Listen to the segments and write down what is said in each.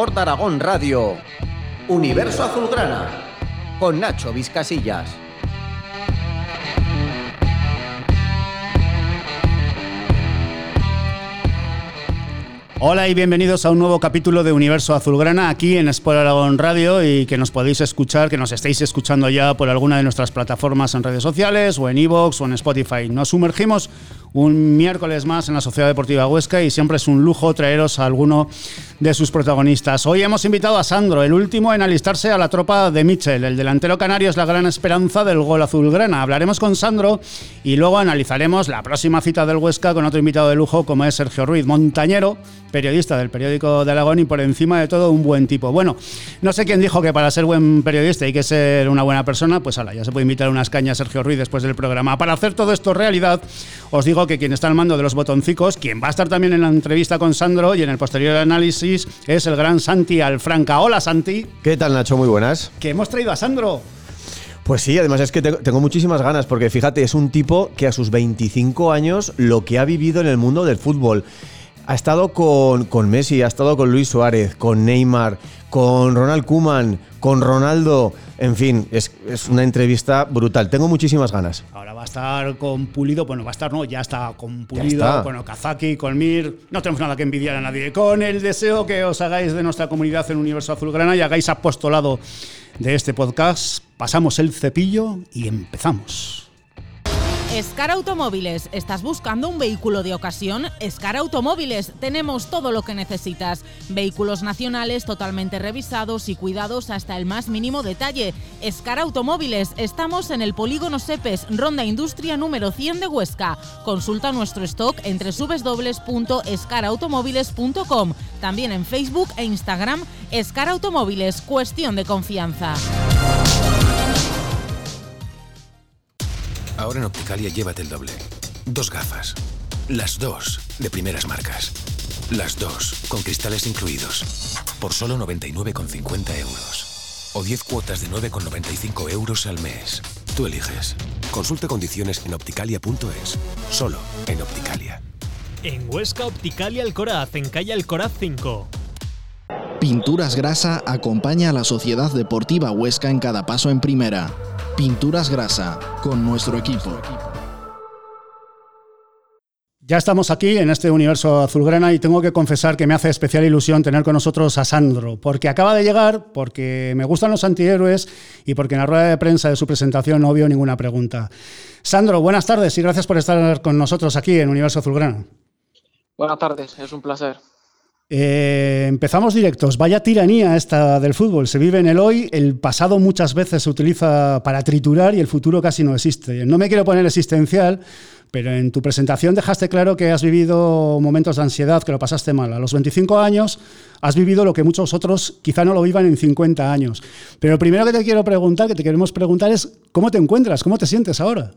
Sport Aragón Radio. Universo Azulgrana con Nacho Vizcasillas. Hola y bienvenidos a un nuevo capítulo de Universo Azulgrana aquí en Sport Aragón Radio y que nos podéis escuchar, que nos estéis escuchando ya por alguna de nuestras plataformas en redes sociales o en iVoox o en Spotify. Nos sumergimos un miércoles más en la Sociedad Deportiva Huesca y siempre es un lujo traeros a alguno de sus protagonistas. Hoy hemos invitado a Sandro, el último en alistarse a la tropa de Mitchell. El delantero canario es la gran esperanza del gol azulgrana. Hablaremos con Sandro y luego analizaremos la próxima cita del Huesca con otro invitado de lujo como es Sergio Ruiz, montañero, periodista del periódico de Aragón y por encima de todo un buen tipo. Bueno, no sé quién dijo que para ser buen periodista hay que ser una buena persona, pues ala, ya se puede invitar unas cañas Sergio Ruiz después del programa. Para hacer todo esto realidad, os digo que quien está al mando de los botoncicos, quien va a estar también en la entrevista con Sandro y en el posterior análisis es el gran Santi Alfranca. Hola Santi. ¿Qué tal Nacho? Muy buenas. Que hemos traído a Sandro. Pues sí, además es que tengo muchísimas ganas, porque fíjate, es un tipo que a sus 25 años lo que ha vivido en el mundo del fútbol. Ha estado con, con Messi, ha estado con Luis Suárez, con Neymar, con Ronald Kuman, con Ronaldo. En fin, es, una entrevista brutal. Tengo muchísimas ganas. Ahora va a estar con Pulido, bueno, va a estar, no, ya está con Pulido, con Okazaki, con Mir. No tenemos nada que envidiar a nadie. Con el deseo que os hagáis de nuestra comunidad en Universo Azulgrana y hagáis apostolado de este podcast, pasamos el cepillo y empezamos. Escar Automóviles, ¿estás buscando un vehículo de ocasión? Escar Automóviles, tenemos todo lo que necesitas. Vehículos nacionales totalmente revisados y cuidados hasta el más mínimo detalle. Escar Automóviles, estamos en el Polígono Sepes, Ronda Industria número 100 de Huesca. Consulta nuestro stock entre www.escarautomóviles.com. También en Facebook e Instagram, Escar Automóviles, cuestión de confianza. Ahora en Opticalia llévate el doble. Dos gafas. Las dos de primeras marcas. Las dos con cristales incluidos. Por solo 99,50 euros. O 10 cuotas de 9,95 euros al mes. Tú eliges. Consulta condiciones en opticalia.es. Solo en Opticalia. En Huesca Opticalia Alcoraz, en calle Alcoraz 5. Pinturas Grasa acompaña a la Sociedad Deportiva Huesca en cada paso en primera. Pinturas Grasa, con nuestro equipo. Ya estamos aquí en este universo azulgrana y tengo que confesar que me hace especial ilusión tener con nosotros a Sandro, porque acaba de llegar, porque me gustan los antihéroes y porque en la rueda de prensa de su presentación no vio ninguna pregunta. Sandro, buenas tardes y gracias por estar con nosotros aquí en Universo Azulgrana. Buenas tardes, es un placer. Eh, empezamos directos. Vaya tiranía esta del fútbol. Se vive en el hoy, el pasado muchas veces se utiliza para triturar y el futuro casi no existe. No me quiero poner existencial, pero en tu presentación dejaste claro que has vivido momentos de ansiedad, que lo pasaste mal. A los 25 años has vivido lo que muchos otros quizá no lo vivan en 50 años. Pero lo primero que te quiero preguntar, que te queremos preguntar es, ¿cómo te encuentras? ¿Cómo te sientes ahora?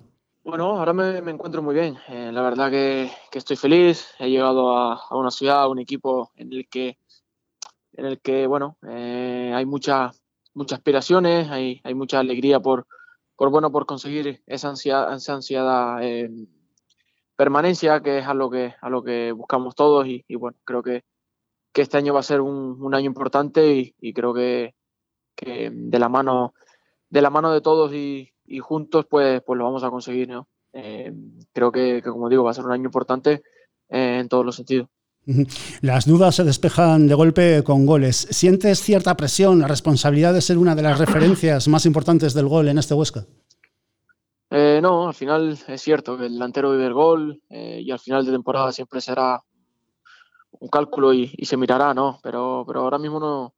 Bueno, ahora me, encuentro muy bien. Eh, la verdad que, estoy feliz. He llegado a, una ciudad, a un equipo en el que, en el que bueno, eh, hay muchas muchas aspiraciones, hay, hay mucha alegría por, por, bueno, por conseguir esa ansiada, esa ansiada eh, permanencia, que es a lo que, a lo que buscamos todos. Y, bueno, creo que, que, este año va a ser un, año importante y, creo que, que de la mano de la mano de todos y, y juntos pues, pues lo vamos a conseguir. ¿no? Eh, creo que, como digo, va a ser un año importante eh, en todos los sentidos. Las dudas se despejan de golpe con goles. ¿Sientes cierta presión, la responsabilidad de ser una de las referencias más importantes del gol en este Huesca? Eh, no, al final es cierto que el delantero vive el gol y al final de temporada siempre será un cálculo y, y, se mirará, ¿no? Pero, pero ahora mismo no,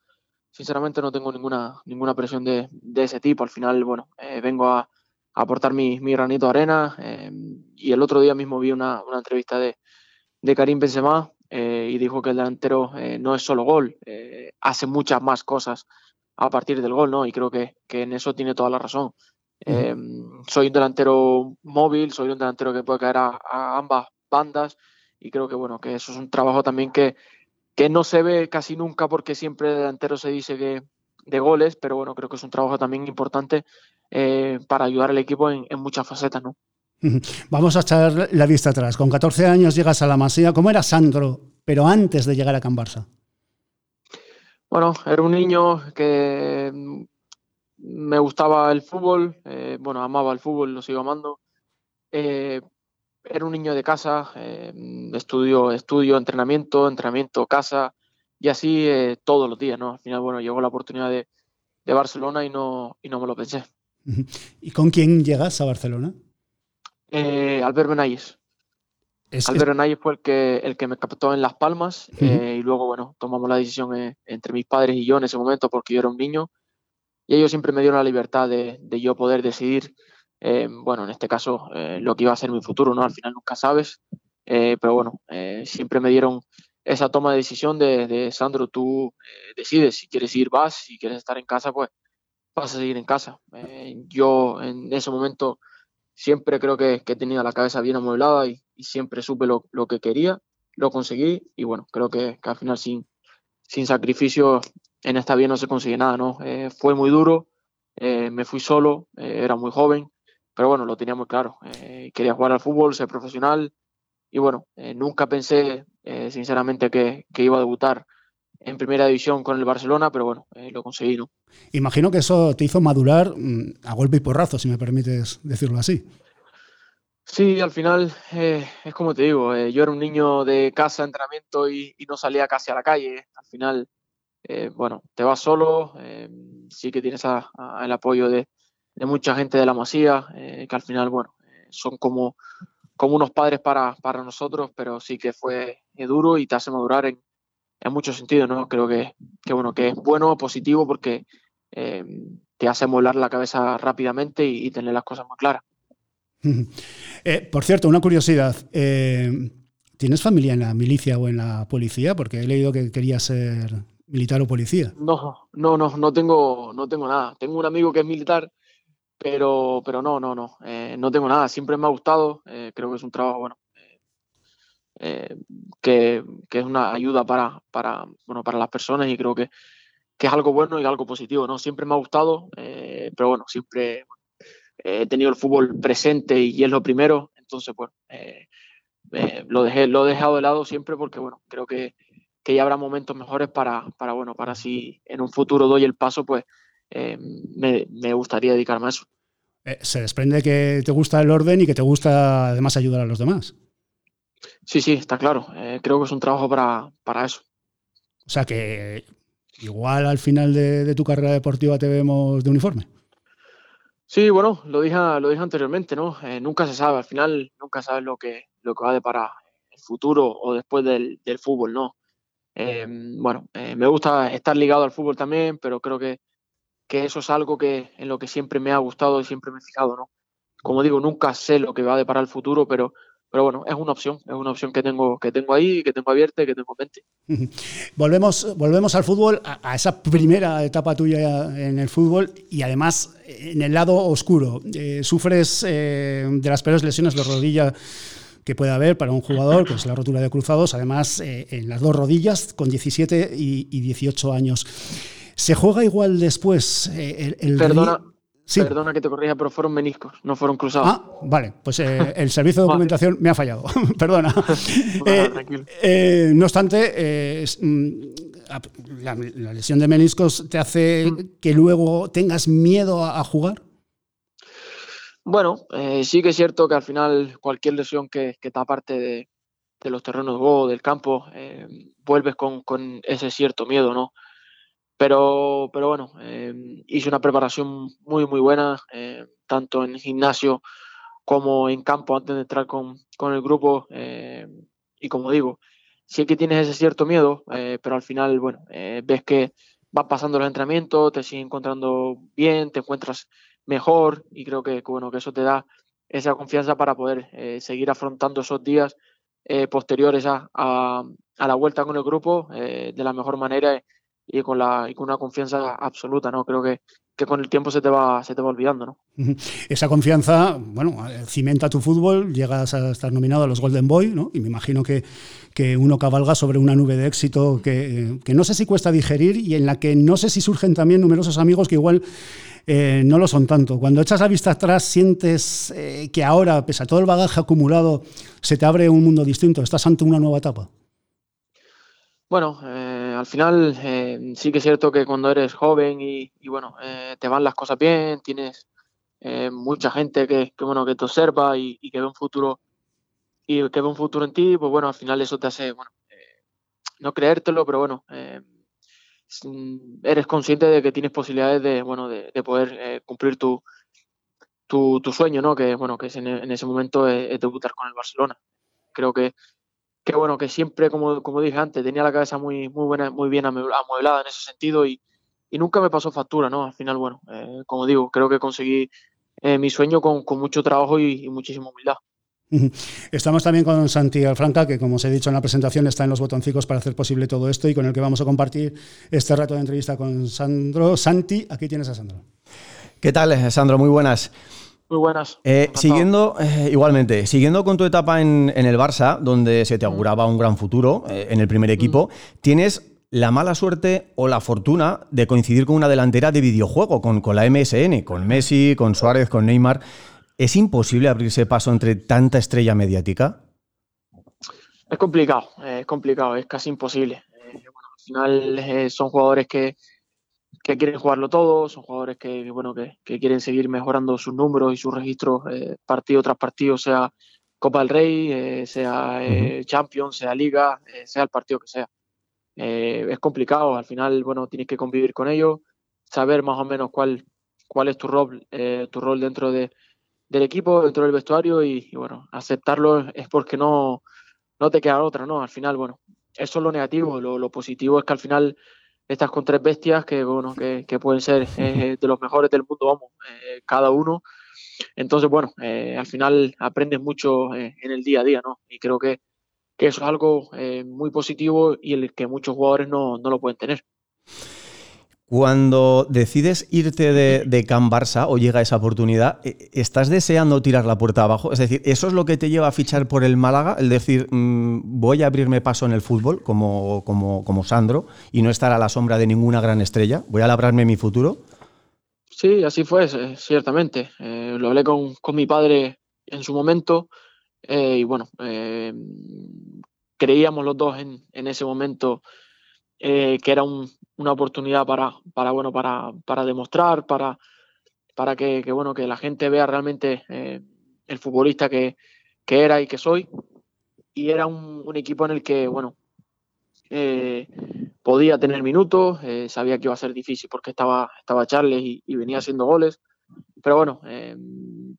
sinceramente no tengo ninguna, ninguna presión de, ese tipo. Al final, bueno, eh, vengo a, aportar mi, mi, granito de arena eh, y el otro día mismo vi una, entrevista de, de Karim Benzema eh, y dijo que el delantero no es solo gol, hace muchas más cosas a partir del gol, ¿no? Y creo que, en eso tiene toda la razón. soy un delantero móvil, soy un delantero que puede caer a, a ambas bandas y creo que bueno que eso es un trabajo también que, que no se ve casi nunca porque siempre delantero se dice que de goles, pero bueno, creo que es un trabajo también importante eh, para ayudar al equipo en, muchas facetas, ¿no? Vamos a echar la vista atrás. Con 14 años llegas a la Masía. ¿Cómo era Sandro, pero antes de llegar a Can Barça? Bueno, era un niño que mm, me gustaba el fútbol, eh, bueno, amaba el fútbol, lo sigo amando. Eh, era un niño de casa, eh, estudio, estudio, entrenamiento, entrenamiento, casa, y así todos los días, ¿no? Al final, bueno, llegó la oportunidad de, Barcelona y no, y no me lo pensé. ¿Y con quién llegas a Barcelona? Albert Benayes. Albert Benayes fue el que, el que me captó en Las Palmas y luego, bueno, tomamos la decisión entre mis padres y yo en ese momento porque yo era un niño y ellos siempre me dieron la libertad de, yo poder decidir, eh, bueno, en este caso, eh, lo que iba a ser mi futuro, ¿no? Al final nunca sabes, eh, pero bueno, siempre me dieron esa toma de decisión de, Sandro, tú decides si quieres ir, vas, si quieres estar en casa, pues vas a seguir en casa. yo en ese momento siempre creo que, he tenido la cabeza bien amueblada y, siempre supe lo, que quería, lo conseguí y bueno, creo que, que al final sin, sin sacrificio en esta vida no se consigue nada, ¿no? Eh, fue muy duro, eh, me fui solo, eh, era muy joven, pero bueno, lo tenía muy claro. quería jugar al fútbol, ser profesional y bueno, nunca pensé sinceramente que, iba a debutar en primera división con el Barcelona, pero bueno, lo conseguí, ¿no? Imagino que eso te hizo madurar mm, a golpe y porrazo, si me permites decirlo así. Sí, al final es como te digo, yo era un niño de casa, entrenamiento y, y, no salía casi a la calle. Al final eh, bueno, te vas solo, eh, sí que tienes el apoyo de, mucha gente de la Masía, eh, que al final, bueno, son como, como unos padres para, para nosotros, pero sí que fue duro y te hace madurar en, en muchos sentidos, ¿no? Creo que, que, bueno, que es bueno, positivo, porque te hace molar la cabeza rápidamente y, tener las cosas más claras. por cierto, una curiosidad. ¿Tienes familia en la milicia o en la policía? Porque he leído que querías ser militar o policía. No, no, no, no tengo, no tengo nada. Tengo un amigo que es militar, pero, pero no, no, no, eh, no tengo nada. Siempre me ha gustado. Eh, creo que es un trabajo, bueno, eh, que, que, es una ayuda para, para, bueno, para las personas y creo que, que es algo bueno y algo positivo, ¿no? Siempre me ha gustado, pero bueno, siempre he tenido el fútbol presente y, es lo primero. Entonces, bueno, lo, dejé, lo he dejado de lado siempre porque, bueno, creo que que ya habrá momentos mejores para, para, bueno, para si en un futuro doy el paso, pues eh, me, me, gustaría dedicarme a eso. Eh, se desprende que te gusta el orden y que te gusta además ayudar a los demás. Sí, sí, está claro. Eh, creo que es un trabajo para, para, eso. O sea que igual al final de, tu carrera deportiva te vemos de uniforme. Sí, bueno, lo dije, lo dije anteriormente, ¿no? nunca se sabe, al final nunca sabes lo que, lo que va a deparar el futuro o después del, del fútbol, ¿no? Bueno, eh, me gusta estar ligado al fútbol también, pero creo que, que, eso es algo que en lo que siempre me ha gustado y siempre me he fijado, ¿no? Como digo, nunca sé lo que va a deparar el futuro, pero, pero bueno, es una opción, es una opción que tengo, que tengo ahí, que tengo abierta y que tengo en mente. volvemos, volvemos al fútbol, a, esa primera etapa tuya en el fútbol y además en el lado oscuro. Eh, sufres eh, de las peores lesiones de rodilla que puede haber para un jugador, pues la rotura de cruzados, además eh, en las dos rodillas, con 17 y, 18 años. ¿Se juega igual después eh, el, Perdona. Perdona que te corrija, pero fueron meniscos, no fueron cruzados. Ah, vale, pues eh, el servicio de documentación me ha fallado, perdona. no obstante, mm, la, lesión de meniscos te hace mm. que luego tengas miedo a jugar. Bueno, eh, sí que es cierto que al final cualquier lesión que, que está aparte de, los terrenos de juego, del campo, eh, vuelves con, ese cierto miedo, ¿no? Pero, pero bueno, eh, hice una preparación muy, muy buena, tanto en gimnasio como en campo antes de entrar con, el grupo. y como digo, sí que tienes ese cierto miedo, pero al final, bueno, ves que van pasando los entrenamientos, te sigues encontrando bien, te encuentras mejor y creo que, bueno, que eso te da esa confianza para poder eh, seguir afrontando esos días eh, posteriores a, a, la vuelta con el grupo eh, de la mejor manera y con, la, y con una confianza absoluta, ¿no? Creo que, que con el tiempo se te va, se te va olvidando, ¿no? Esa confianza, bueno, cimenta tu fútbol, llegas a estar nominado a los Golden Boy, ¿no? Y me imagino que, que uno cabalga sobre una nube de éxito que, que, no sé si cuesta digerir y en la que no sé si surgen también numerosos amigos que igual eh, no lo son tanto. Cuando echas la vista atrás, sientes eh, que ahora, pese a todo el bagaje acumulado, se te abre un mundo distinto, estás ante una nueva etapa. Bueno, eh, al final eh, sí que es cierto que cuando eres joven y, bueno, eh, te van las cosas bien, tienes mucha gente que, bueno, que te observa y, que ve un futuro y que ve un futuro en ti, pues bueno, al final eso te hace, bueno, no creértelo, pero bueno, eres consciente de que tienes posibilidades de, bueno, de, poder cumplir tu, tu, sueño, ¿no? Que bueno, que en, en ese momento es debutar con el Barcelona. Creo que que bueno, que siempre, como, como dije antes, tenía la cabeza muy, muy buena, muy bien amueblada en ese sentido y, y nunca me pasó factura, ¿no? Al final, bueno, eh, como digo, creo que conseguí eh, mi sueño con, con, mucho trabajo y, y muchísima humildad. Estamos también con Santi Alfranca, que como os he dicho en la presentación está en los botoncicos para hacer posible todo esto y con el que vamos a compartir este rato de entrevista con Sandro. Santi, aquí tienes a Sandro. ¿Qué tal, Sandro? Muy buenas. Muy buenas. Eh, siguiendo, eh, igualmente, siguiendo con tu etapa en, el Barça, donde se te auguraba un gran futuro eh, en el primer equipo, tienes la mala suerte o la fortuna de coincidir con una delantera de videojuego, con, con la MSN, con Messi, con Suárez, con Neymar. ¿Es imposible abrirse paso entre tanta estrella mediática? Es complicado, es complicado, es casi imposible. al final son jugadores que, que quieren jugarlo todo, son jugadores que, bueno, que, quieren seguir mejorando sus números y sus registros eh, partido tras partido, sea Copa del Rey, eh, sea eh, Champions, sea Liga, sea el partido que sea. es complicado, al final, bueno, tienes que convivir con ellos, saber más o menos cuál, cuál es tu rol, tu rol dentro de, del equipo, dentro del vestuario y, bueno, aceptarlo es porque no, no te queda otra, ¿no? Al final, bueno, eso es lo negativo, lo, lo positivo es que al final estas con tres bestias que, bueno, que, pueden ser eh, de los mejores del mundo, vamos, eh, cada uno. Entonces, bueno, eh, al final aprendes mucho en el día a día, ¿no? Y creo que, eso es algo muy positivo y el que muchos jugadores no, no lo pueden tener. Cuando decides irte de, de Can Barça o llega esa oportunidad, eh, ¿estás deseando tirar la puerta abajo? Es decir, ¿eso es lo que te lleva a fichar por el Málaga? El decir, mm, voy a abrirme paso en el fútbol como, como, como, Sandro y no estar a la sombra de ninguna gran estrella. ¿Voy a labrarme mi futuro? Sí, así fue, ciertamente. Eh, lo hablé con, con, mi padre en su momento eh, y bueno, creíamos los dos en, en ese momento que era un, una oportunidad para, para, bueno, para, para demostrar, para, para que, bueno, que la gente vea realmente eh, el futbolista que, que, era y que soy. Y era un, equipo en el que, bueno, eh, podía tener minutos, eh, sabía que iba a ser difícil porque estaba, estaba Charles y, venía haciendo goles. Pero bueno,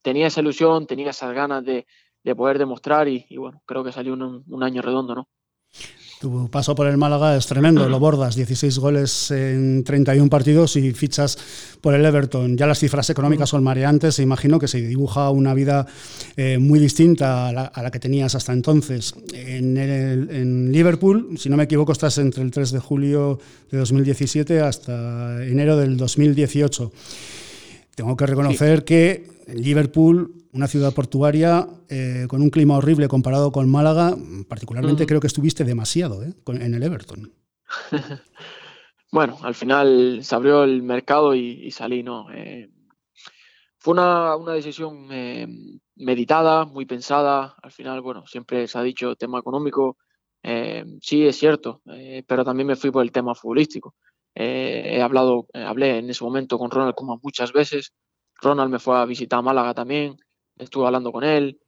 tenía esa ilusión, tenía esas ganas de, de poder demostrar y, bueno, creo que salió un, un año redondo, ¿no? Tu paso por el Málaga es tremendo, lo bordas, 16 goles en 31 partidos y fichas por el Everton. Ya las cifras económicas son mareantes imagino que se dibuja una vida eh, muy distinta a la, que tenías hasta entonces. En, en, Liverpool, si no me equivoco, estás entre el 3 de julio de 2017 hasta enero del 2018. Tengo que reconocer que en Liverpool una ciudad portuaria eh, con un clima horrible comparado con Málaga. Particularmente creo que estuviste demasiado ¿eh? en el Everton. bueno, al final se abrió el mercado y, salí, ¿no? Eh, fue una, una decisión meditada, muy pensada. Al final, bueno, siempre se ha dicho tema económico. sí, es cierto, pero también me fui por el tema futbolístico. He hablado, hablé en ese momento con Ronald como muchas veces. Ronald me fue a visitar Málaga también estuve hablando con él.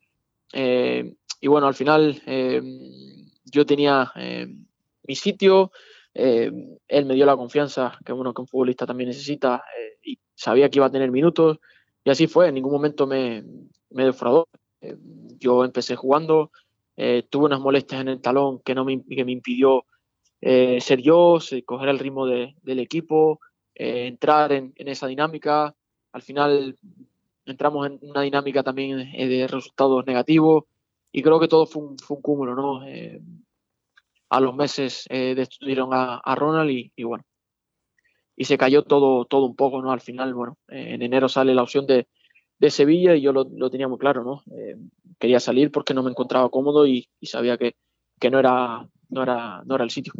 Eh, y bueno, al final eh, yo tenía eh, mi sitio, él me dio la confianza que, bueno, que un futbolista también necesita y sabía que iba a tener minutos y así fue, en ningún momento me, me defraudó. yo empecé jugando, tuve unas molestias en el talón que, no me, que me impidió ser yo, coger el ritmo del equipo, entrar en, esa dinámica. Al final entramos en una dinámica también eh, de resultados negativos y creo que todo fue un, cúmulo, ¿no? Eh, a los meses eh, destruyeron a, Ronald y, bueno, se cayó todo, todo un poco, ¿no? Al final, bueno, en enero sale la opción de, de Sevilla y yo lo, lo, tenía muy claro, ¿no? quería salir porque no me encontraba cómodo y, y sabía que, que no, era, no, era, no era el sitio.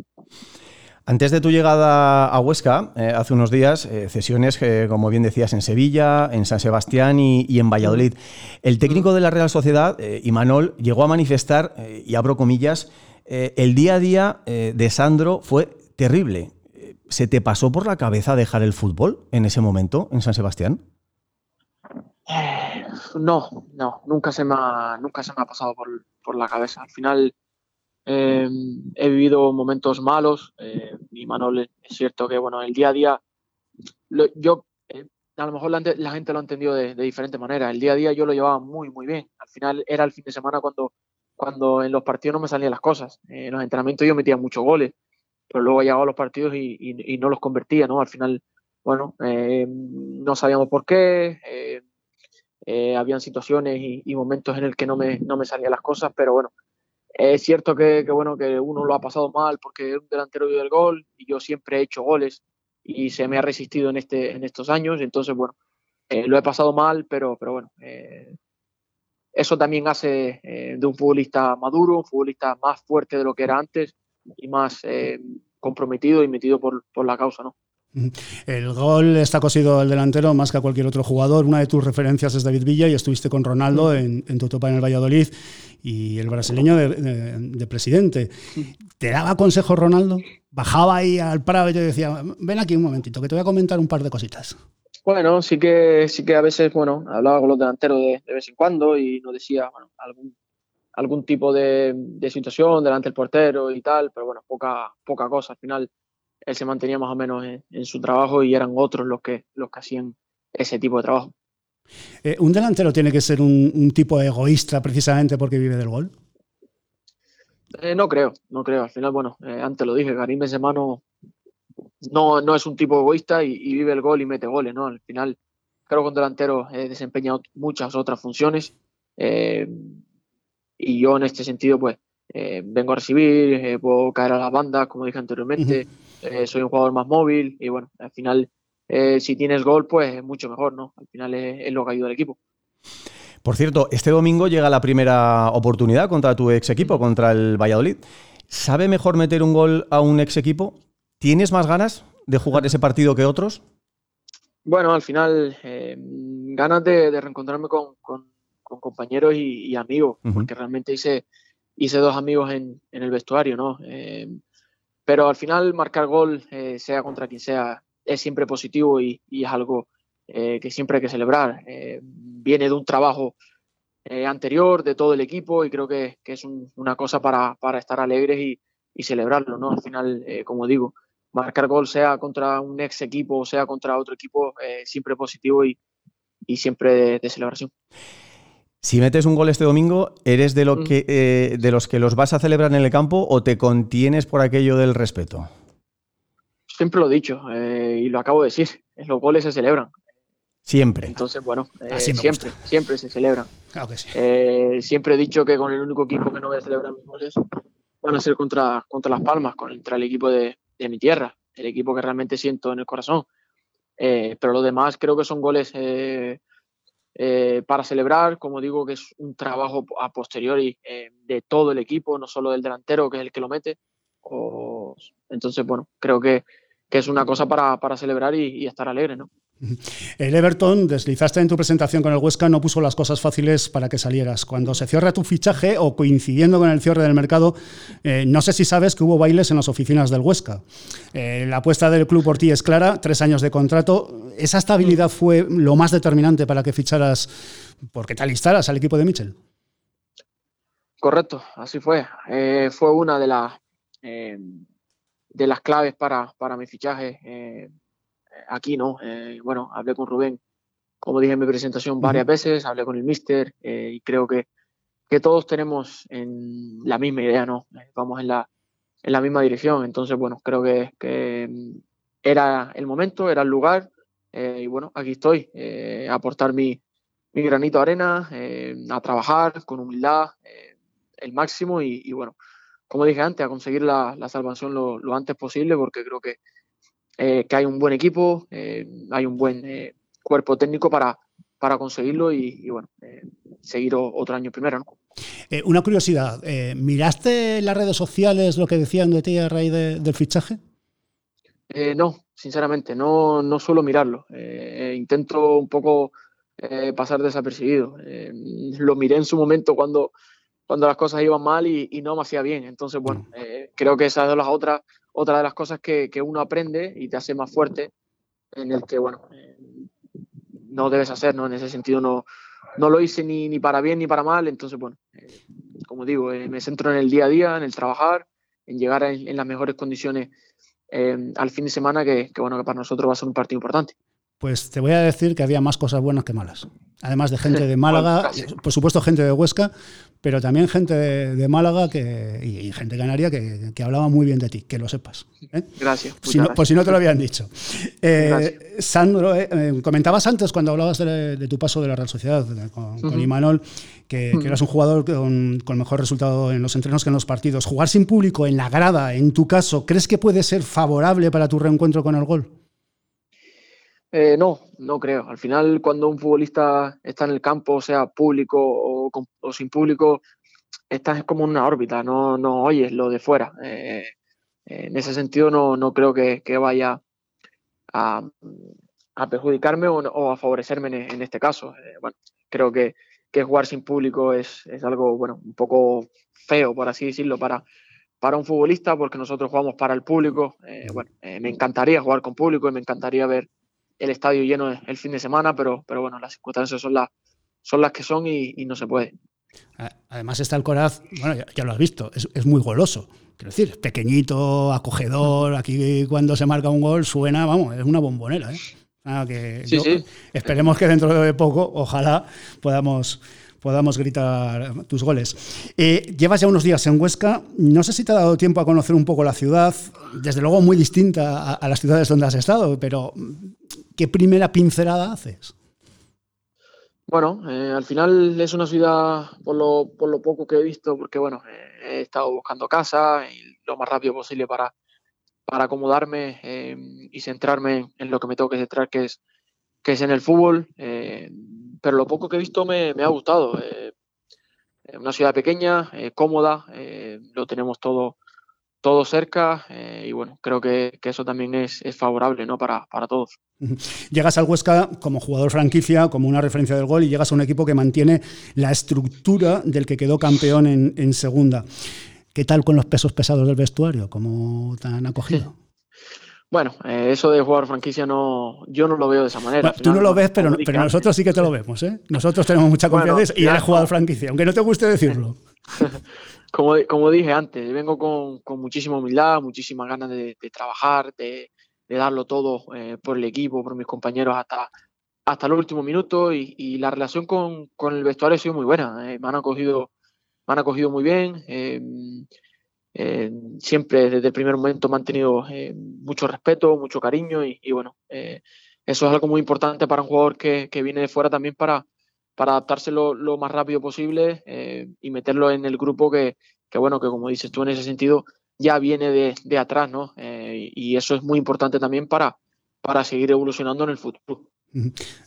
Antes de tu llegada a Huesca, eh, hace unos días, eh, cesiones, como bien decías, en Sevilla, en San Sebastián y, en Valladolid. El técnico de la Real Sociedad, eh, Imanol, llegó a manifestar, y abro comillas, el día a día de Sandro fue terrible. ¿Se te pasó por la cabeza dejar el fútbol en ese momento en San Sebastián? no, no, nunca se me ha, nunca se me ha pasado por, por la cabeza. Al final eh, he vivido momentos malos eh, y Manol es cierto que bueno, el día a día, yo eh, a lo mejor la, gente lo ha entendido de, diferente manera. El día a día yo lo llevaba muy, muy bien. Al final era el fin de semana cuando, cuando en los partidos no me salían las cosas. en los entrenamientos yo metía muchos goles, pero luego llegaba a los partidos y, y, no los convertía, ¿no? Al final, bueno, no sabíamos por qué. habían situaciones y, y, momentos en el que no me, no me salían las cosas, pero bueno, es cierto que, bueno, que uno lo ha pasado mal porque es un delantero del gol y yo siempre he hecho goles y se me ha resistido en, este, en estos años. Entonces, bueno, eh, lo he pasado mal, pero, pero bueno, eh, eso también hace eh, de un futbolista maduro, un futbolista más fuerte de lo que era antes y más comprometido y metido por, por la causa, ¿no? El gol está cosido al delantero más que a cualquier otro jugador. Una de tus referencias es David Villa y estuviste con Ronaldo en, tu topa en el Valladolid y el brasileño de, presidente. ¿Te daba consejo Ronaldo? Bajaba ahí al Prado y yo decía, ven aquí un momentito, que te voy a comentar un par de cositas. Bueno, sí que, sí que a veces, bueno, hablaba con los delanteros de, vez en cuando y nos decía, algún, algún tipo de, situación delante del portero y tal, pero bueno, poca, poca cosa. Al final él se mantenía más o menos en, su trabajo y eran otros los que, los que hacían ese tipo de trabajo. Eh, ¿Un delantero tiene que ser un, tipo egoísta precisamente porque vive del gol? Eh, no creo, no creo. Al final, bueno, eh, antes lo dije, Karim Benzema no, no, es un tipo egoísta y, vive el gol y mete goles, ¿no? Al final, creo que un delantero he desempeñado muchas otras funciones y yo en este sentido, pues, vengo a recibir, puedo caer a las bandas, como dije anteriormente. Eh, soy un jugador más móvil y bueno, al final eh, si tienes gol pues es mucho mejor, ¿no? Al final es, lo que ayuda al equipo. Por cierto, este domingo llega la primera oportunidad contra tu ex equipo, contra el Valladolid. ¿Sabe mejor meter un gol a un ex equipo? ¿Tienes más ganas de jugar ese partido que otros? Bueno, al final, eh, ganas de, reencontrarme con, compañeros y, amigos, porque realmente hice, hice dos amigos en, el vestuario, ¿no? Pero al final marcar gol, eh, sea contra quien sea, es siempre positivo y, es algo eh, que siempre hay que celebrar. Eh, viene de un trabajo anterior de todo el equipo y creo que, es una cosa para, estar alegres y, celebrarlo. ¿no? Al final, como digo, marcar gol sea contra un ex equipo o sea contra otro equipo, siempre positivo y, siempre de celebración. Si metes un gol este domingo, ¿eres de, lo mm. que, eh, de los que los vas a celebrar en el campo o te contienes por aquello del respeto? Siempre lo he dicho eh, y lo acabo de decir, los goles se celebran. Siempre. Entonces, bueno, eh, siempre, siempre se celebran. siempre he dicho que con el único equipo que no voy a celebrar mis goles van a ser contra, contra Las Palmas, contra el equipo de, de mi tierra, el equipo que realmente siento en el corazón. pero lo demás creo que son goles eh, para celebrar, como digo, que es un trabajo a posteriori eh, de todo el equipo, no solo del delantero, que es el que lo mete. entonces, bueno, creo que, es una cosa para, celebrar y, y estar alegre, ¿no? El Everton, deslizaste en tu presentación con el Huesca, no puso las cosas fáciles para que salieras. Cuando se cierra tu fichaje o coincidiendo con el cierre del mercado, eh, no sé si sabes que hubo bailes en las oficinas del Huesca. Eh, la apuesta del club por ti es clara, tres años de contrato. ¿Esa estabilidad fue lo más determinante para que ficharas, porque te alistaras al equipo de Mitchell? Correcto, así fue. Eh, fue una de, las de las claves para, para mi fichaje aquí no. Eh, bueno, hablé con Rubén, como dije en mi presentación, varias veces, hablé con el mister eh, y creo que, que todos tenemos en la misma idea, ¿no? Eh, vamos en la, en la misma dirección. Entonces, bueno, creo que, que mm, era el momento, era el lugar y bueno, aquí estoy, a aportar mi, mi granito de arena, a trabajar con humildad, el máximo y, bueno, como dije antes, a conseguir la, la salvación lo, lo, antes posible porque creo que que hay un buen equipo, hay un buen cuerpo técnico para, para conseguirlo y, bueno, seguir otro año primero. una curiosidad, ¿miraste en las redes sociales lo que decían de ti a raíz del fichaje? no, sinceramente, no, no suelo mirarlo. intento un poco pasar desapercibido. lo miré en su momento cuando, cuando las cosas iban mal y, no me hacía bien. Entonces, bueno, mm. eh, creo que esa es las otras, otra de las cosas que, uno aprende y te hace más fuerte, en el que, bueno, eh, no debes hacer, ¿no? En ese sentido no, no lo hice ni, ni para bien ni para mal. Entonces, bueno, eh, como digo, me centro en el día a día, en el trabajar, en llegar en, las mejores condiciones al fin de semana, que, que, bueno, que para nosotros va a ser un partido importante. Pues te voy a decir que había más cosas buenas que malas. Además de gente de Málaga, por supuesto gente de Huesca, pero también gente de, Málaga que, y, gente canaria que, que, hablaba muy bien de ti, que lo sepas. ¿eh? Gracias. Si no, Por si no te lo habían dicho. Eh, Sandro, eh, comentabas antes cuando hablabas de, tu paso de la Real Sociedad con, Imanol, que, eras un jugador con, con, mejor resultado en los entrenos que en los partidos. Jugar sin público en la grada, en tu caso, ¿crees que puede ser favorable para tu reencuentro con el gol? Eh, no, no creo. Al final, cuando un futbolista está en el campo, sea público o, sin público, estás como en una órbita, no, no oyes lo de fuera. Eh, en ese sentido, no, no creo que, vaya a, perjudicarme o, a favorecerme en, este caso. Eh, bueno, creo que, jugar sin público es, algo bueno, un poco feo, por así decirlo, para, para un futbolista, porque nosotros jugamos para el público. bueno, me encantaría jugar con público y me encantaría ver el estadio lleno el fin de semana, pero, pero bueno, las circunstancias son, las son las que son y, no se puede. Además está el Coraz, bueno, ya, lo has visto, es, muy goloso. Quiero decir, pequeñito, acogedor, aquí cuando se marca un gol suena, vamos, es una bombonera. ¿eh? que sí, sí. Esperemos que dentro de poco, ojalá, podamos, podamos gritar tus goles. Eh, llevas ya unos días en Huesca, no sé si te ha dado tiempo a conocer un poco la ciudad, desde luego muy distinta a las ciudades donde has estado, pero ¿qué primera pincelada haces? Bueno, eh, al final es una ciudad, por lo, por lo poco que he visto, porque bueno, eh, he estado buscando casa y lo más rápido posible para, para acomodarme y centrarme en lo que me tengo que centrar, que es, que es en el fútbol. Eh, pero lo poco que he visto me, me ha gustado. una ciudad pequeña, cómoda, lo tenemos todo, todo cerca y bueno, creo que, que eso también es, es favorable ¿no? para, para todos. Llegas al Huesca como jugador franquicia, como una referencia del gol, y llegas a un equipo que mantiene la estructura del que quedó campeón en, segunda. ¿Qué tal con los pesos pesados del vestuario? ¿Cómo te han acogido? Bueno, eh, eso de jugador franquicia no, yo no lo veo de esa manera. tú no lo ves, pero, pero nosotros sí que te lo vemos. ¿eh? Nosotros tenemos mucha confianza y eres jugador franquicia, aunque no te guste decirlo. como, como dije antes, vengo con, con muchísima humildad, muchísimas ganas de, de trabajar, de, de darlo todo eh, por el equipo, por mis compañeros hasta, hasta el último minuto y, la relación con, el vestuario ha sido muy buena. Eh, me han acogido, me han acogido muy bien. Eh, siempre desde el primer momento me han tenido mucho respeto, mucho cariño y, bueno, eso es algo muy importante para un jugador que, viene de fuera también para, para adaptarse lo, más rápido posible y meterlo en el grupo que, que, bueno, que como dices tú en ese sentido, ya viene de, atrás, ¿no? Eh, y eso es muy importante también para, para seguir evolucionando en el futuro.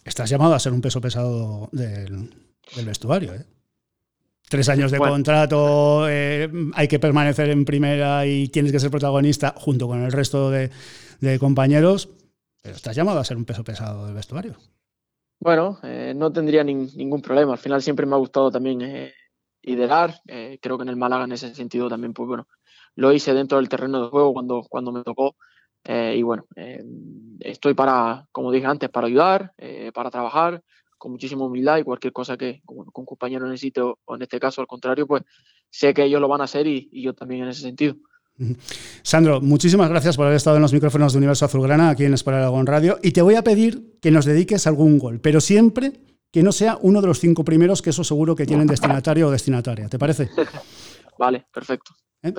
Estás llamado a ser un peso pesado del, vestuario, ¿eh? Tres años de contrato, eh, hay que permanecer en primera y tienes que ser protagonista junto con el resto de, compañeros, pero estás llamado a ser un peso pesado del vestuario. Bueno, no tendría ningún problema. Al final siempre me ha gustado también liderar. creo que en el Málaga en ese sentido también, pues bueno, lo hice dentro del terreno de juego cuando, cuando me tocó. Eh, y bueno, eh, estoy para, como dije antes, para ayudar, eh, para trabajar con muchísima humildad y cualquier cosa que con un compañero necesite, o en este caso al contrario, pues sé que ellos lo van a hacer y, yo también en ese sentido. Sandro, muchísimas gracias por haber estado en los micrófonos de Universo Azulgrana aquí en España Aragón Radio y te voy a pedir que nos dediques algún gol, pero siempre que no sea uno de los cinco primeros, que eso seguro que tienen destinatario o destinataria. ¿Te parece? vale, perfecto. ¿eh?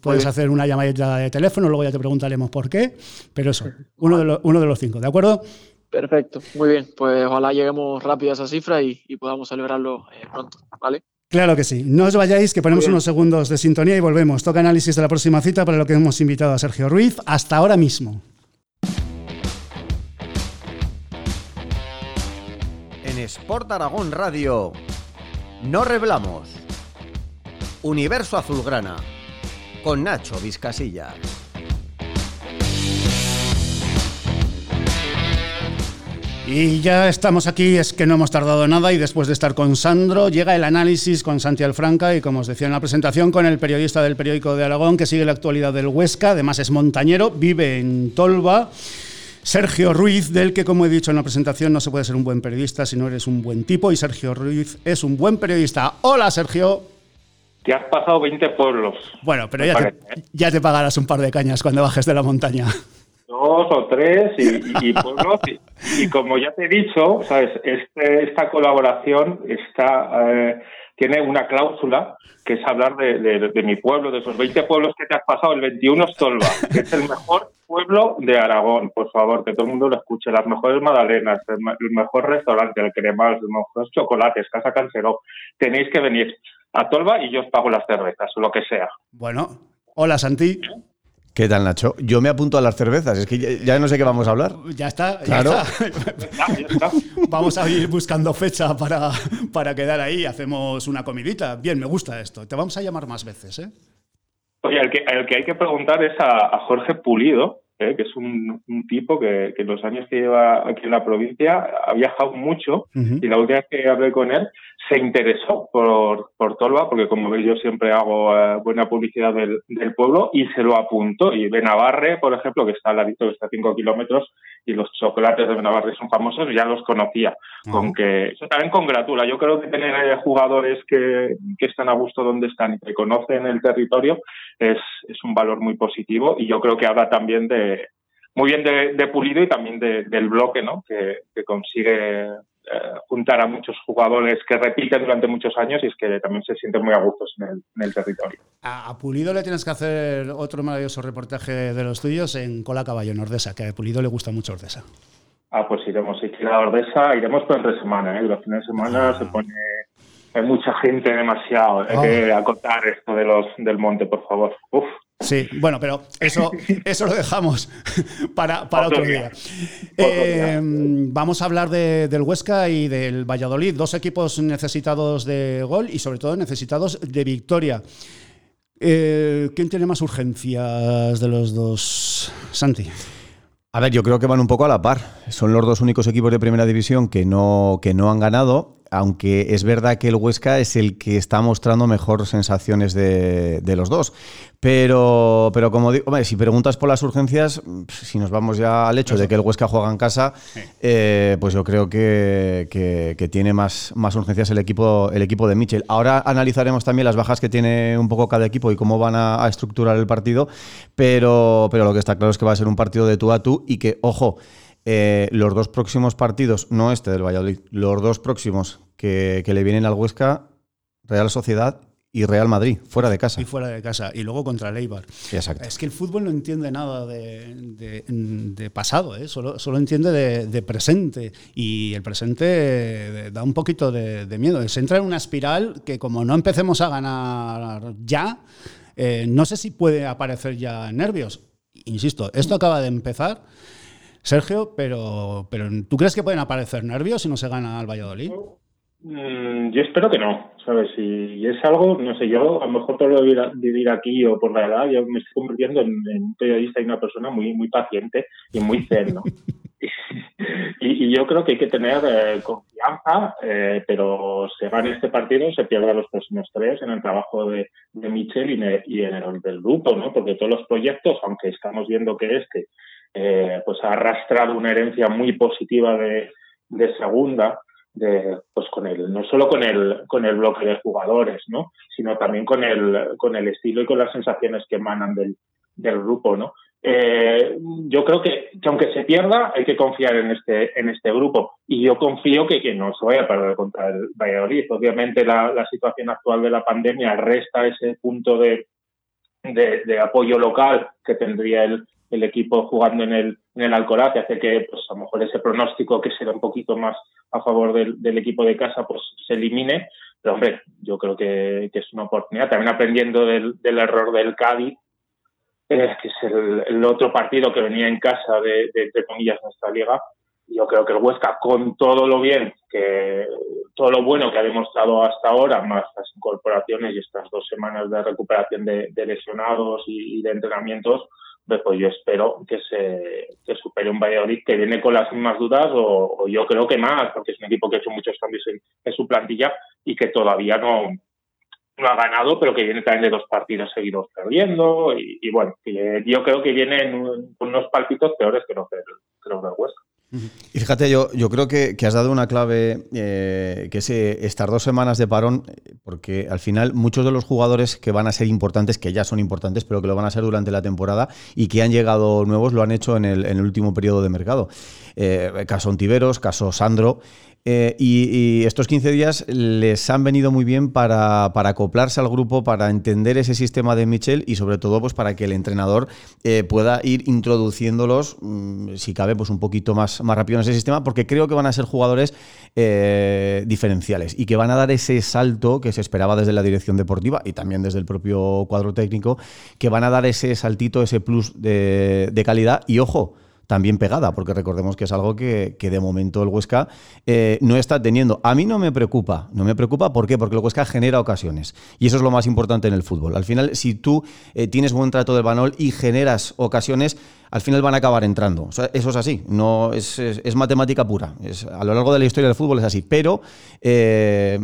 Puedes, hacer una llamadita de teléfono, luego ya te preguntaremos por qué, pero eso, uno de, los, uno de los cinco, ¿de acuerdo? Perfecto, muy bien. Pues ojalá lleguemos rápido a esa cifra y, podamos celebrarlo eh, pronto, ¿vale? Claro que sí. No os vayáis, que ponemos unos segundos de sintonía y volvemos. Toca análisis de la próxima cita para lo que hemos invitado a Sergio Ruiz. Hasta ahora mismo. En Sport Aragón Radio, no reblamos. Universo Azulgrana, con Nacho Vizcasilla. Y ya estamos aquí, es que no hemos tardado nada y después de estar con Sandro llega el análisis con Santi Alfranca y como os decía en la presentación con el periodista del periódico de Aragón que sigue la actualidad del Huesca, además es montañero, vive en Tolva. Sergio Ruiz, del que como he dicho en la presentación no se puede ser un buen periodista si no eres un buen tipo y Sergio Ruiz es un buen periodista. Hola Sergio. Te has pasado 20 pueblos. Bueno, pero ya te, ¿eh? ya te pagarás un par de cañas cuando bajes de la montaña dos o tres y, pueblos. Y, como ya te he dicho, sabes, este, esta colaboración está eh, tiene una cláusula que es hablar de, mi pueblo, de esos 20 pueblos que te has pasado. El 21 es Tolva, que es el mejor pueblo de Aragón, por favor, que todo el mundo lo escuche. Las mejores magdalenas, el, mejor restaurante, el cremal, los mejores chocolates, Casa Cancero. Tenéis que venir a Tolva y yo os pago las cervezas o lo que sea. Bueno, hola Santi. ¿Qué tal, Nacho? Yo me apunto a las cervezas, es que ya no sé qué vamos a hablar. Ya está, claro. vamos a ir buscando fecha para, para quedar ahí, hacemos una comidita. Bien, me gusta esto. Te vamos a llamar más veces, ¿eh? Oye, el que, el que hay que preguntar es a, Jorge Pulido, ¿eh? que es un, tipo que, en los años que lleva aquí en la provincia ha viajado mucho y la última vez que hablé con él se interesó por, por Tolva, porque como veis yo siempre hago eh, buena publicidad del, del, pueblo, y se lo apuntó. Y Benavarre, por ejemplo, que está al ladito, que está a 5 kilómetros, y los chocolates de Benavarre son famosos, ya los conocía. Con que eso también congratula. Yo creo que tener eh, jugadores que, que, están a gusto donde están y que conocen el territorio es, es un valor muy positivo, y yo creo que habla también de, muy bien de, de Pulido y también de, del bloque, ¿no? Que, que consigue eh, juntar a muchos jugadores que repiten durante muchos años y es que también se sienten muy a gusto en el, territorio. A, Pulido le tienes que hacer otro maravilloso reportaje de los tuyos en Cola Caballo en Ordesa, que a Pulido le gusta mucho Ordesa. Ah, pues iremos, si a Ordesa, iremos por entre semana, ¿eh? Los fines de semana se pone hay mucha gente demasiado. Hay que ah. acotar esto de los del monte, por favor. Uf. Sí, bueno, pero eso, eso lo dejamos para, otro día. Eh, vamos a hablar del Huesca y del Valladolid, dos equipos necesitados de gol y sobre todo necesitados de victoria. Eh, ¿Quién tiene más urgencias de los dos, Santi? A ver, yo creo que van un poco a la par. Son los dos únicos equipos de primera división que no, que no han ganado aunque es verdad que el Huesca es el que está mostrando mejor sensaciones de, los dos. Pero, pero como digo, si preguntas por las urgencias, si nos vamos ya al hecho de que el Huesca juega en casa, eh, pues yo creo que, tiene más, más urgencias el equipo, el equipo de Michel. Ahora analizaremos también las bajas que tiene un poco cada equipo y cómo van a, a estructurar el partido, pero, pero lo que está claro es que va a ser un partido de tú a tú y que, ojo, eh, los dos próximos partidos, no este del Valladolid, los dos próximos que, le vienen al Huesca, Real Sociedad y Real Madrid, fuera de casa. Y fuera de casa. Y luego contra el Eibar. Exacto. Es que el fútbol no entiende nada de, pasado, ¿eh? solo, solo entiende de, presente. Y el presente da un poquito de, miedo. Se entra en una espiral que como no empecemos a ganar ya, eh, no sé si puede aparecer ya nervios. Insisto, esto acaba de empezar Sergio, pero, pero ¿tú crees que pueden aparecer nervios si no se gana al Valladolid? Mm, yo espero que no, ¿sabes? Si es algo, no sé, yo a lo mejor por vivir aquí o por la edad, yo me estoy convirtiendo en, un periodista y una persona muy, muy paciente y muy zen, y, yo creo que hay que tener eh, confianza, eh, pero se gana este partido, se pierde los próximos tres en el trabajo de, de Michel y, en el del grupo, ¿no? Porque todos los proyectos, aunque estamos viendo que este eh, pues ha arrastrado una herencia muy positiva de, segunda, de, pues con el, no solo con el, con el bloque de jugadores, ¿no? sino también con el, con el estilo y con las sensaciones que emanan del, del grupo, ¿no? Eh, yo creo que, aunque se pierda, hay que confiar en este, en este grupo. Y yo confío que, que no se vaya a perder contra el Valladolid. Obviamente la, la situación actual de la pandemia resta ese punto de, de, apoyo local que tendría el, el equipo jugando en el, en el Alcoraz y hace que pues a lo mejor ese pronóstico que será un poquito más a favor del, del equipo de casa pues se elimine. Pero hombre yo creo que, que es una oportunidad. También aprendiendo del, del error del Cádiz eh, que es el, el, otro partido que venía en casa de, de, comillas nuestra liga Yo creo que el Huesca, con todo lo bien, que todo lo bueno que ha demostrado hasta ahora, más las incorporaciones y estas dos semanas de recuperación de, lesionados y, de entrenamientos, pues, yo espero que se que supere un Valladolid que viene con las mismas dudas o, yo creo que más, porque es un equipo que ha hecho muchos cambios en, su plantilla y que todavía no, no ha ganado, pero que viene también de dos partidos seguidos perdiendo y, bueno, yo creo que viene con unos palpitos peores que los del, que los del Huesca. Y fíjate, yo, yo creo que, has dado una clave, eh, que es eh, estas dos semanas de parón, porque al final muchos de los jugadores que van a ser importantes, que ya son importantes, pero que lo van a ser durante la temporada y que han llegado nuevos, lo han hecho en el, en el último periodo de mercado. Eh, caso Ontiveros, caso Sandro. Eh, y, estos 15 días les han venido muy bien para, acoplarse al grupo, para entender ese sistema de Michel y sobre todo pues para que el entrenador eh, pueda ir introduciéndolos, mm, si cabe, pues un poquito más, más rápido en ese sistema, porque creo que van a ser jugadores eh, diferenciales y que van a dar ese salto que se esperaba desde la dirección deportiva y también desde el propio cuadro técnico, que van a dar ese saltito, ese plus de calidad. Y ojo, también pegada, porque recordemos que es algo que, de momento el Huesca eh, no está teniendo. A mí no me preocupa, no me preocupa, ¿por qué? Porque el Huesca genera ocasiones y eso es lo más importante en el fútbol. Al final, si tú eh, tienes buen trato del Banol y generas ocasiones, al final van a acabar entrando. eso es así, no es, matemática pura. A lo largo de la historia del fútbol es así, pero eh,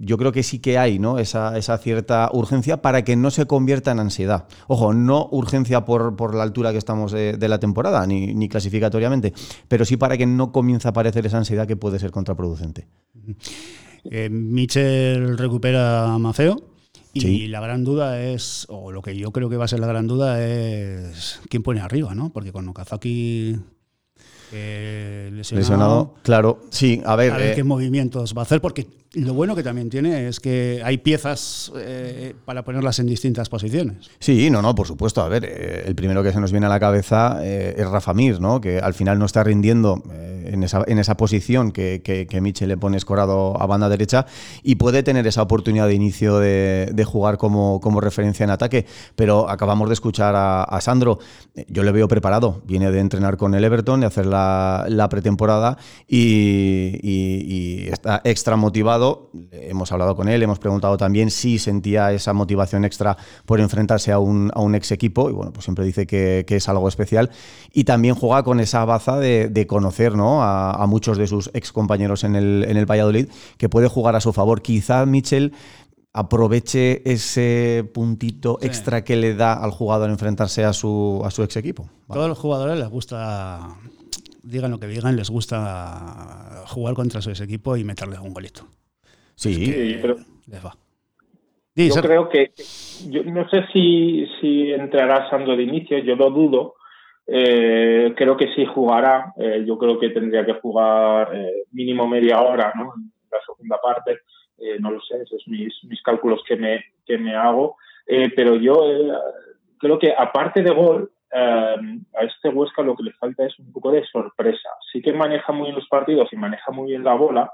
yo creo que sí que hay ¿no? esa, cierta urgencia para que no se convierta en ansiedad. Ojo, no urgencia por, la altura que estamos de, la temporada, ni, clasificatoriamente, pero sí para que no comience a aparecer esa ansiedad que puede ser contraproducente. Eh, Michel recupera a Y la gran duda es, o lo que yo creo que va a ser la gran duda es quién pone arriba, ¿no? Porque con Okazaki eh, lesionado, Claro, sí, a ver. A ver eh, qué movimientos va a hacer, porque lo bueno que también tiene es que hay piezas eh, para ponerlas en distintas posiciones. Sí, no, no, por supuesto. A ver, eh, el primero que se nos viene a la cabeza es Rafa Mir, ¿no? que al final no está rindiendo en, esa, en esa posición que, que, Michel le pone escorado a banda derecha y puede tener esa oportunidad de inicio de, jugar como, como, referencia en ataque. Pero acabamos de escuchar a, Sandro, yo le veo preparado, viene de entrenar con el Everton, de hacer la, pretemporada y, y está extra motivado hemos hablado con él, hemos preguntado también si sentía esa motivación extra por enfrentarse a un, a un ex equipo y bueno, pues siempre dice que, es algo especial y también juega con esa baza de, conocer ¿no? a, muchos de sus ex compañeros en el, en el Valladolid que puede jugar a su favor. Quizá Michel aproveche ese puntito extra que le da al jugador enfrentarse a su, a su ex equipo. A todos los jugadores les gusta, digan lo que digan, les gusta jugar contra su equipo y meterle un golito. Sí, pero yo creo que, yo no sé si, si entrará Sandro de inicio, yo lo dudo. Eh, creo que sí jugará. Eh, yo creo que tendría que jugar eh, mínimo media hora ¿no? en la segunda parte. no lo sé, esos son mis, mis cálculos que me, que me hago. pero yo creo que aparte de gol, a este Huesca lo que le falta es un poco de sorpresa. Sí que maneja muy bien los partidos y maneja muy bien la bola,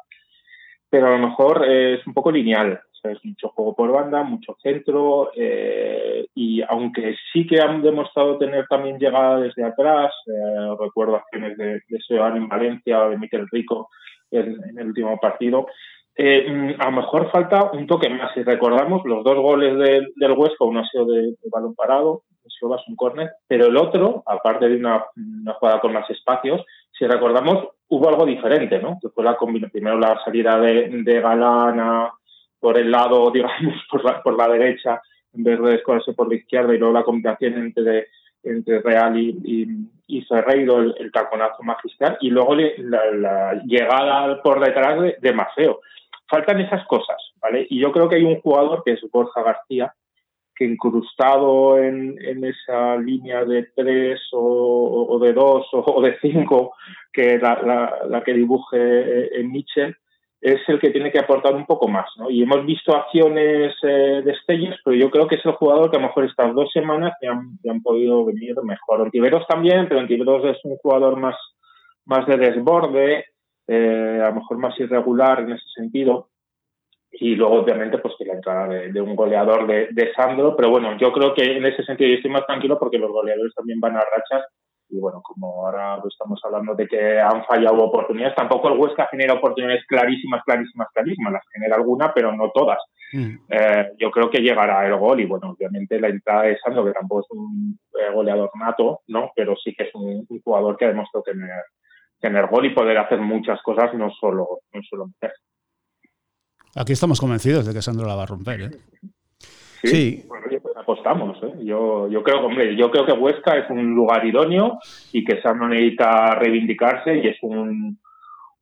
pero a lo mejor es un poco lineal. Es mucho juego por banda, mucho centro, eh, y aunque sí que han demostrado tener también llegada desde atrás, eh, recuerdo acciones de, de en Valencia, de Miquel Rico en, el último partido, eh, mm, a lo mejor falta un toque más. Si recordamos, los dos goles del, del Huesca, uno ha sido de, balón parado, ha sido un córner, pero el otro, aparte de una, una jugada con más espacios, si recordamos, hubo algo diferente, ¿no? Que fue la primero la salida de, de Galana por el lado, digamos, por la, por la derecha, en vez de escogerse por la izquierda, y luego la combinación entre, entre Real y, y, Ferreiro, el, taconazo magistral, y luego la, llegada por detrás de, de Maceo. Faltan esas cosas, ¿vale? Y yo creo que hay un jugador que es Borja García, que incrustado en, en esa línea de tres o, de dos o, de cinco, que la, la, que dibuje en eh, Mitchell, es el que tiene que aportar un poco más. ¿no? Y hemos visto acciones eh, de Stellers, pero yo creo que es el jugador que a lo mejor estas dos semanas te han, han podido venir mejor. Ontiveros también, pero Ontiveros es un jugador más, más de desborde, eh, a lo mejor más irregular en ese sentido y luego obviamente pues que la entrada de, un goleador de, Sandro, pero bueno, yo creo que en ese sentido yo estoy más tranquilo porque los goleadores también van a rachas y bueno, como ahora estamos hablando de que han fallado oportunidades, tampoco el Huesca genera oportunidades clarísimas, clarísimas, clarísimas, las genera alguna, pero no todas. Mm. Eh, yo creo que llegará el gol y bueno, obviamente la entrada de Sandro, que tampoco es un eh, goleador nato, ¿no? Pero sí que es un, jugador que ha demostrado tener, tener gol y poder hacer muchas cosas, no solo, no solo meter. Aquí estamos convencidos de que Sandro la va a romper, ¿eh? Sí, pues apostamos. ¿eh? Yo, yo creo, hombre, yo creo que Huesca es un lugar idóneo y que Sandro necesita reivindicarse y es un,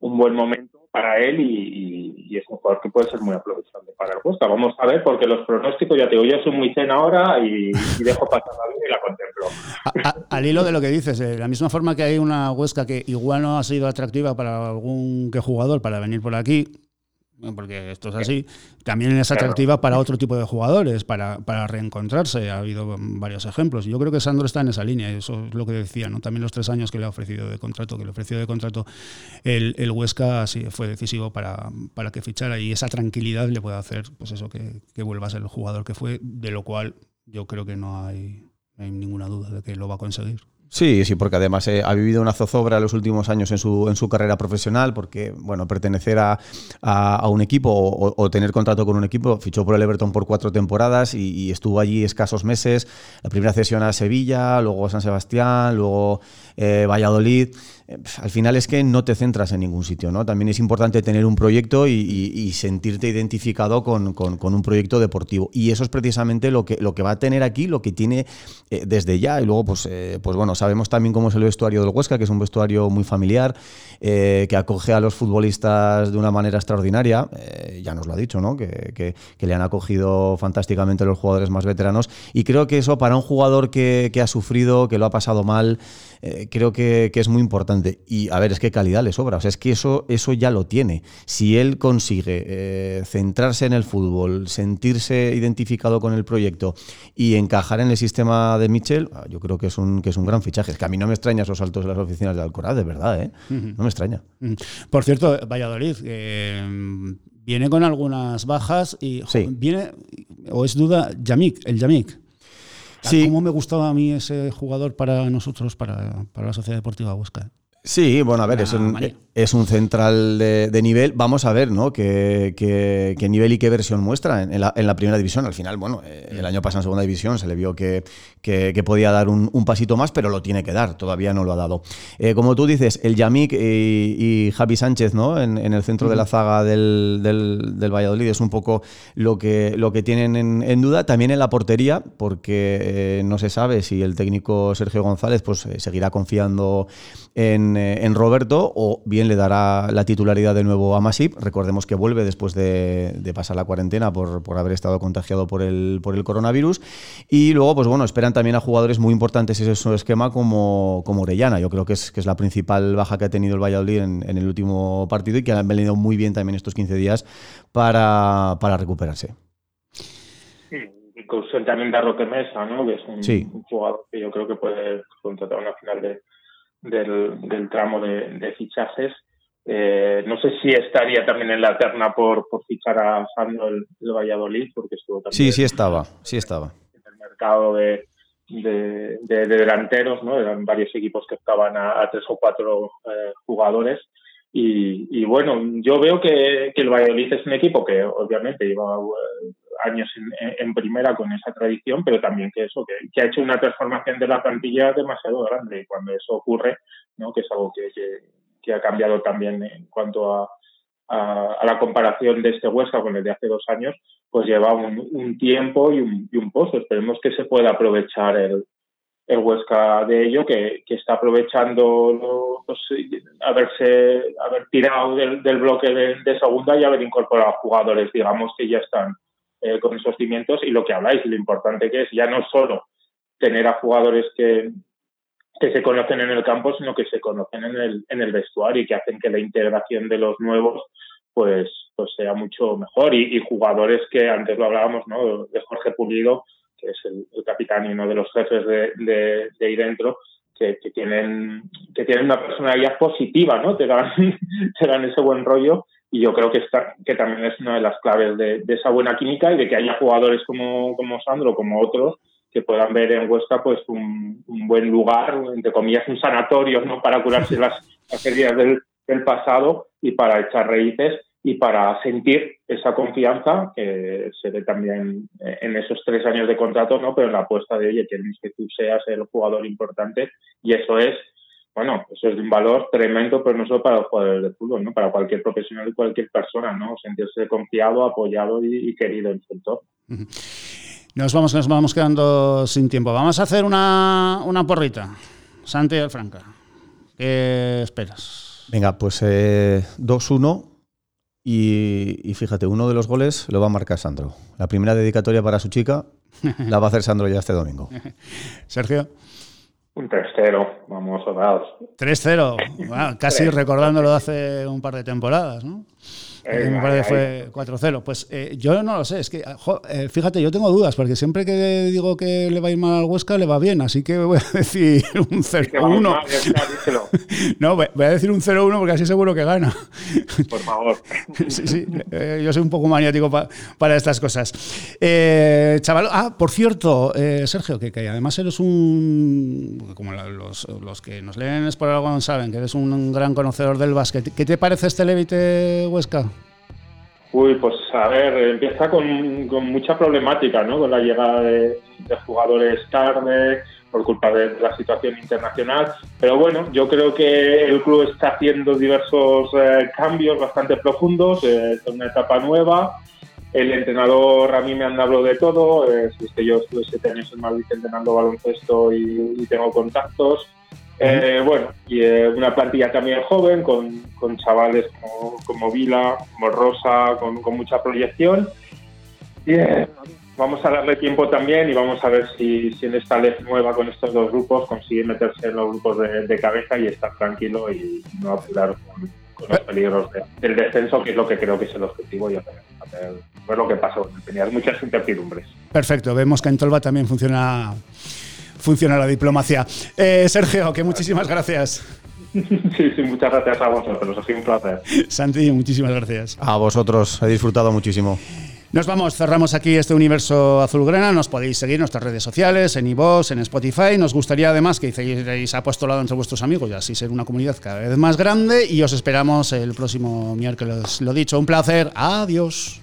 un buen momento para él y, es un jugador que puede ser muy aprovechable para el Huesca. Vamos a ver, porque los pronósticos, ya te digo, yo soy muy cena ahora y, dejo pasar la vida y la contemplo. al hilo de lo que dices, de la misma forma que hay una Huesca que igual no ha sido atractiva para algún que jugador para venir por aquí, porque esto es así, también es atractiva para otro tipo de jugadores, para, para, reencontrarse. Ha habido varios ejemplos. Yo creo que Sandro está en esa línea, eso es lo que decía, ¿no? También los tres años que le ha ofrecido de contrato, que le ofreció de contrato el, el Huesca, sí, fue decisivo para, para, que fichara y esa tranquilidad le puede hacer, pues eso, que, que, vuelva a ser el jugador que fue, de lo cual yo creo que no hay, no hay ninguna duda de que lo va a conseguir. Sí, sí, porque además eh, ha vivido una zozobra los últimos años en su, en su carrera profesional, porque, bueno, pertenecer a, a, un equipo o, tener contrato con un equipo, fichó por el Everton por cuatro temporadas y, estuvo allí escasos meses. La primera cesión a Sevilla, luego a San Sebastián, luego eh, Valladolid. Eh, al final es que no te centras en ningún sitio, ¿no? También es importante tener un proyecto y, sentirte identificado con, un proyecto deportivo. Y eso es precisamente lo que, va a tener aquí, lo que tiene eh, desde ya. Y luego, pues, pues bueno, sabemos también cómo es el vestuario del Huesca, que es un vestuario muy familiar, que acoge a los futbolistas de una manera extraordinaria. ya nos lo ha dicho, ¿no? Que, le han acogido fantásticamente los jugadores más veteranos. Y creo que eso para un jugador que, ha sufrido, que lo ha pasado mal, creo que es muy importante y a ver, es que calidad le sobra. O sea, es que eso, eso ya lo tiene. Si él consigue eh, centrarse en el fútbol, sentirse identificado con el proyecto y encajar en el sistema de Mitchell, ah, yo creo que es un, que es un gran fichaje. Es que a mí no me extraña esos saltos de las oficinas de Alcoraz, de verdad, ¿eh? No me extraña. Por cierto, Valladolid, eh, viene con algunas bajas y viene, o es duda, Yamik, el Yamik. Sí. ¿Cómo me gustaba a mí ese jugador para nosotros, para, para la Sociedad Deportiva Huesca? Sí, bueno, a ver, es un, es un central de, nivel. Vamos a ver, ¿no? ¿Qué, qué, nivel y qué versión muestra en, la, en, la, primera división? Al final, bueno, eh, el año pasado en segunda división se le vio que, que podía dar un, pasito más, pero lo tiene que dar, todavía no lo ha dado. Eh, como tú dices, el Yamik y, Javi Sánchez, ¿no? En, el centro de la zaga del, del, Valladolid es un poco lo que, lo que tienen en, duda. También en la portería, porque eh, no se sabe si el técnico Sergio González pues, seguirá confiando en, en Roberto o bien le dará la titularidad de nuevo a Masip. Recordemos que vuelve después de, pasar la cuarentena por, haber estado contagiado por el, por el coronavirus. Y luego, pues bueno, esperan también a jugadores muy importantes en su esquema como, como Orellana. Yo creo que es, que es la principal baja que ha tenido el Valladolid en, el último partido y que han venido muy bien también estos 15 días para, recuperarse. Sí, incluso también de Roque Mesa, ¿no? que es un, jugador que yo creo que puede contratar una final de, del, tramo de, fichajes. Eh, no sé si estaría también en la terna por, por fichar a Sandro el, Valladolid, porque estuvo también. Sí, sí estaba, sí estaba. En el mercado de, de, delanteros, ¿no? Eran varios equipos que estaban a, tres o cuatro eh, jugadores. Y, bueno, yo veo que, el Valladolid es un equipo que obviamente lleva eh, años en, primera con esa tradición, pero también que eso, que, ha hecho una transformación de la plantilla demasiado grande. Y cuando eso ocurre, ¿no? que es algo que, que, ha cambiado también en cuanto a, a, la comparación de este Huesca con el de hace dos años, pues lleva un, tiempo y un, y un pozo. Esperemos que se pueda aprovechar el, el Huesca de ello, que, que está aprovechando pues, haberse haber tirado del, del bloque de, de, segunda y haber incorporado jugadores, digamos, que ya están eh, con esos cimientos y lo que habláis, lo importante que es ya no solo tener a jugadores que, que se conocen en el campo, sino que se conocen en el, en el vestuario y que hacen que la integración de los nuevos pues, pues sea mucho mejor. Y, jugadores que antes lo hablábamos, ¿no? De Jorge Pulido, que es el, capitán y uno de los jefes de, de, de ahí dentro, que, que, tienen, que tienen una personalidad positiva, ¿no? Te dan, te dan ese buen rollo y yo creo que, está, que también es una de las claves de, esa buena química y de que haya jugadores como, como Sandro, como otros, que puedan ver en Huesca pues un, buen lugar, entre comillas, un sanatorio ¿no? para curarse las, heridas del, del pasado y para echar raíces y para sentir esa confianza que se ve también en esos tres años de contrato, ¿no? Pero en la apuesta de, oye, queremos que tú seas el jugador importante y eso es, bueno, eso es de un valor tremendo, pero no solo para los jugadores de fútbol, ¿no? Para cualquier profesional y cualquier persona, ¿no? Sentirse confiado, apoyado y, querido en su entorno. Nos vamos, nos vamos quedando sin tiempo. Vamos a hacer una, una porrita. Santi Franca, ¿qué esperas? Venga, pues eh, 2-1 y, fíjate, uno de los goles lo va a marcar Sandro. La primera dedicatoria para su chica la va a hacer Sandro ya este domingo. Sergio. Un 3-0, vamos sobrados. 3-0, casi recordándolo de hace un par de temporadas, ¿no? Me parece que fue 4-0. Pues eh, yo no lo sé, es que, eh, fíjate, yo tengo dudas, porque siempre que digo que le va a ir mal al Huesca, le va bien, así que voy a decir un 0-1. no, voy a decir un 0-1 porque así seguro que gana. Por favor. sí, sí, eh, yo soy un poco maniático para estas cosas. chaval, ah, por cierto, Sergio, que, que, además eres un, como los, los que nos leen es por algo saben, que eres un gran conocedor del básquet. ¿Qué te parece este Levite Huesca? Uy, pues a ver, empieza con, mucha problemática, ¿no? Con la llegada de, jugadores tarde, por culpa de la situación internacional. Pero bueno, yo creo que el club está haciendo diversos eh, cambios bastante profundos, eh, una etapa nueva. El entrenador a mí me han hablado de todo, eh, yo estuve siete años en Madrid entrenando baloncesto y tengo contactos. Eh, bueno, y eh, una plantilla también joven, con, con chavales como, como, Vila, como Rosa, con, con mucha proyección. Y eh, vamos a darle tiempo también y vamos a ver si, si en esta ley nueva con estos dos grupos consigue meterse en los grupos de, cabeza y estar tranquilo y no apurar con, los peligros del descenso, que es lo que creo que es el objetivo y a ver, a lo que pasó. Tenías muchas incertidumbres. Perfecto, vemos que en Tolva también funciona funciona la diplomacia. Eh, Sergio, que muchísimas gracias. Sí, sí, muchas gracias a vosotros, ha sido un placer. Santi, muchísimas gracias. A vosotros, he disfrutado muchísimo. Nos vamos, cerramos aquí este universo azulgrana. Nos podéis seguir en nuestras redes sociales, en iVoox, en Spotify. Nos gustaría además que hicierais apostolado entre vuestros amigos y así ser una comunidad cada vez más grande. Y os esperamos el próximo miércoles. Lo dicho, un placer. Adiós.